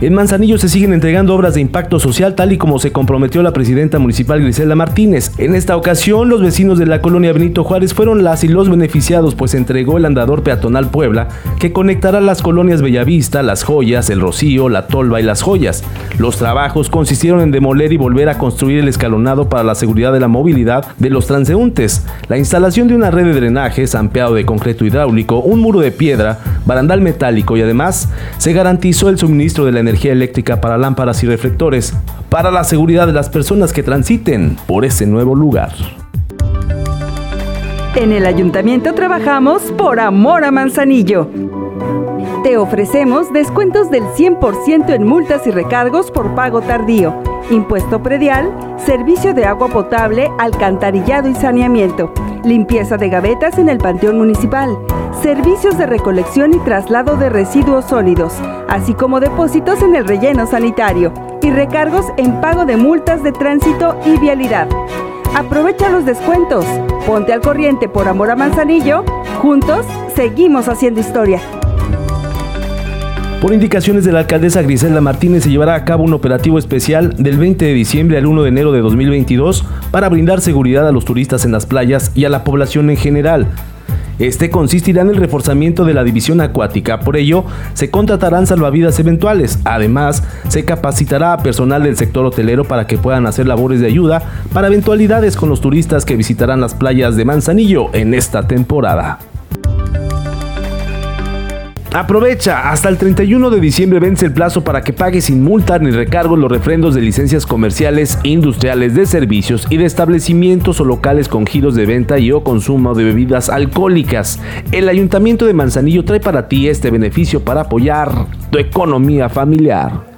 En Manzanillo se siguen entregando obras de impacto social tal y como se comprometió la presidenta municipal Griselda Martínez. En esta ocasión, los vecinos de la colonia Benito Juárez fueron las y los beneficiados, pues entregó el andador peatonal Puebla, que conectará las colonias Bellavista, Las Joyas, El Rocío, La Tolva y Las Joyas. Los trabajos consistieron en demoler y volver a construir el escalonado para la seguridad de la movilidad de los transeúntes, la instalación de una red de drenajes, ampeado de concreto hidráulico, un muro de piedra, barandal metálico y además se garantizó el suministro de la energía eléctrica para lámparas y reflectores para la seguridad de las personas que transiten por ese nuevo lugar. En el ayuntamiento trabajamos por amor a Manzanillo. Te ofrecemos descuentos del 100% en multas y recargos por pago tardío, impuesto predial, servicio de agua potable, alcantarillado y saneamiento, limpieza de gavetas en el Panteón Municipal, servicios de recolección y traslado de residuos sólidos, así como depósitos en el relleno sanitario y recargos en pago de multas de tránsito y vialidad. Aprovecha los descuentos, ponte al corriente por amor a Manzanillo, juntos seguimos haciendo historia. Por indicaciones de la alcaldesa Griselda Martínez se llevará a cabo un operativo especial del 20 de diciembre al 1 de enero de 2022 para brindar seguridad a los turistas en las playas y a la población en general. Este consistirá en el reforzamiento de la división acuática, por ello se contratarán salvavidas eventuales. Además, se capacitará a personal del sector hotelero para que puedan hacer labores de ayuda para eventualidades con los turistas que visitarán las playas de Manzanillo en esta temporada. Aprovecha, hasta el 31 de diciembre vence el plazo para que pague sin multa ni recargo los refrendos de licencias comerciales, industriales, de servicios y de establecimientos o locales con giros de venta y o consumo de bebidas alcohólicas. El Ayuntamiento de Manzanillo trae para ti este beneficio para apoyar tu economía familiar.